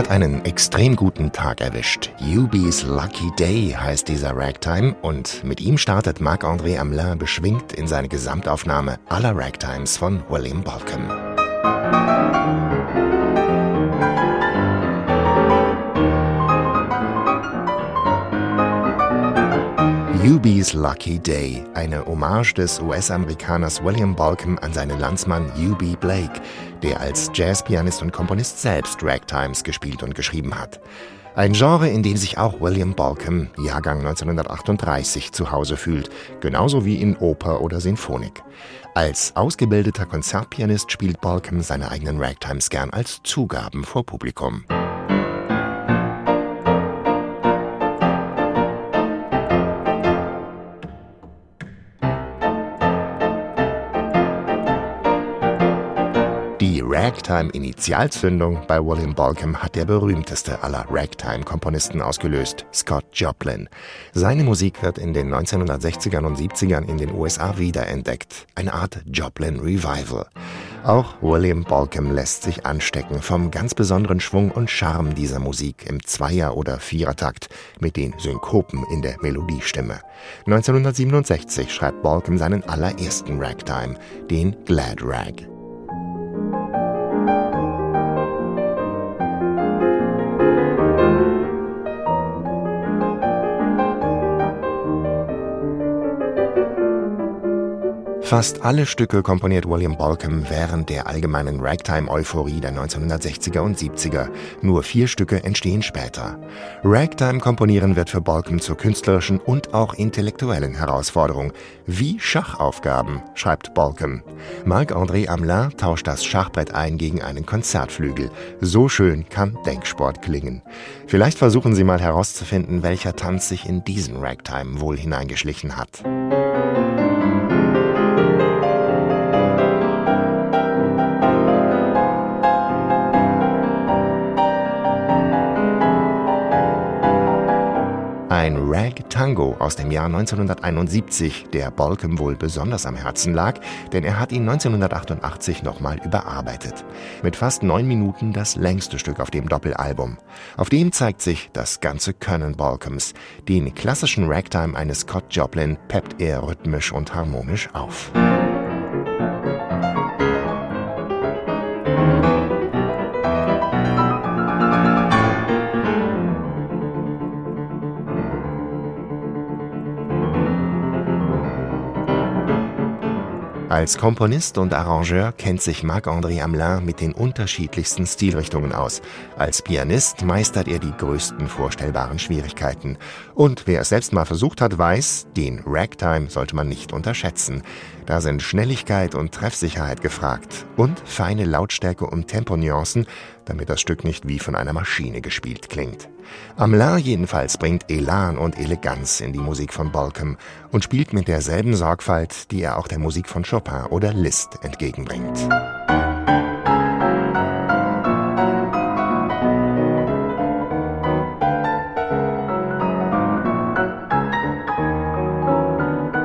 hat einen extrem guten Tag erwischt. UB's Lucky Day heißt dieser Ragtime und mit ihm startet Marc-André Amelin beschwingt in seine Gesamtaufnahme aller Ragtimes von William Balcom. UB's Lucky Day, eine Hommage des US-Amerikaners William Balcom an seinen Landsmann U.B. Blake, der als Jazzpianist und Komponist selbst Ragtimes gespielt und geschrieben hat. Ein Genre, in dem sich auch William Balcom, Jahrgang 1938, zu Hause fühlt, genauso wie in Oper oder Sinfonik. Als ausgebildeter Konzertpianist spielt Balcom seine eigenen Ragtimes gern als Zugaben vor Publikum. Ragtime-Initialzündung bei William Balcom hat der berühmteste aller Ragtime-Komponisten ausgelöst, Scott Joplin. Seine Musik wird in den 1960ern und 70ern in den USA wiederentdeckt, eine Art Joplin-Revival. Auch William Balcom lässt sich anstecken vom ganz besonderen Schwung und Charme dieser Musik im Zweier- oder Vierertakt mit den Synkopen in der Melodiestimme. 1967 schreibt Balcom seinen allerersten Ragtime, den Glad Rag. Fast alle Stücke komponiert William Balcom während der allgemeinen Ragtime-Euphorie der 1960er und 70er. Nur vier Stücke entstehen später. Ragtime-Komponieren wird für Balcom zur künstlerischen und auch intellektuellen Herausforderung. Wie Schachaufgaben, schreibt Balcom. Marc-André Amelin tauscht das Schachbrett ein gegen einen Konzertflügel. So schön kann Denksport klingen. Vielleicht versuchen Sie mal herauszufinden, welcher Tanz sich in diesen Ragtime wohl hineingeschlichen hat. Ein Rag-Tango aus dem Jahr 1971, der Balcom wohl besonders am Herzen lag, denn er hat ihn 1988 nochmal überarbeitet. Mit fast neun Minuten das längste Stück auf dem Doppelalbum. Auf dem zeigt sich das ganze Können Balcoms. Den klassischen Ragtime eines Scott Joplin peppt er rhythmisch und harmonisch auf. Als Komponist und Arrangeur kennt sich Marc-André Amelin mit den unterschiedlichsten Stilrichtungen aus. Als Pianist meistert er die größten vorstellbaren Schwierigkeiten. Und wer es selbst mal versucht hat, weiß, den Ragtime sollte man nicht unterschätzen. Da sind Schnelligkeit und Treffsicherheit gefragt und feine Lautstärke und Temponuancen, damit das Stück nicht wie von einer Maschine gespielt klingt. Amelin jedenfalls bringt Elan und Eleganz in die Musik von Balcom und spielt mit derselben Sorgfalt, die er auch der Musik von Chopin oder Liszt entgegenbringt.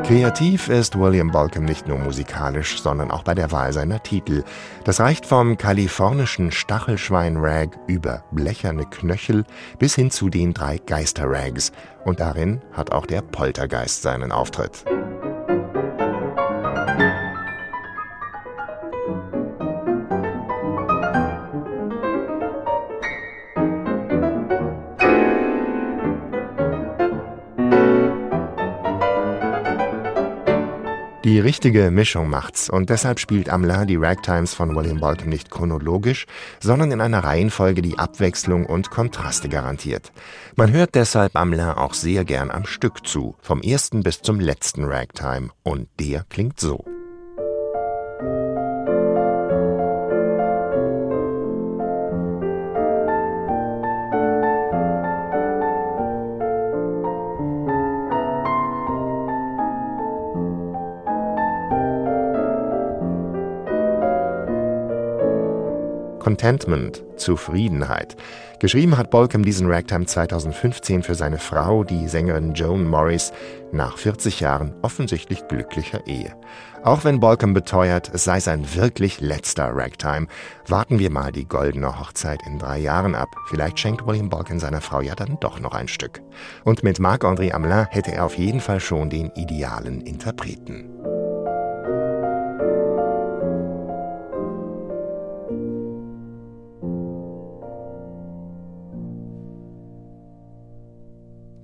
Kreativ ist William Balcom nicht nur musikalisch, sondern auch bei der Wahl seiner Titel. Das reicht vom kalifornischen Stachelschwein-Rag über blecherne Knöchel bis hin zu den drei Geister-Rags. Und darin hat auch der Poltergeist seinen Auftritt. Die richtige Mischung macht's und deshalb spielt Amelin die Ragtimes von William Balcom nicht chronologisch, sondern in einer Reihenfolge, die Abwechslung und Kontraste garantiert. Man hört deshalb Amelin auch sehr gern am Stück zu, vom ersten bis zum letzten Ragtime und der klingt so. Contentment, Zufriedenheit. Geschrieben hat Bolcom diesen Ragtime 2015 für seine Frau, die Sängerin Joan Morris, nach 40 Jahren offensichtlich glücklicher Ehe. Auch wenn Bolcom beteuert, es sei sein wirklich letzter Ragtime, warten wir mal die goldene Hochzeit in drei Jahren ab. Vielleicht schenkt William Bolcom seiner Frau ja dann doch noch ein Stück. Und mit Marc-André Amelin hätte er auf jeden Fall schon den idealen Interpreten.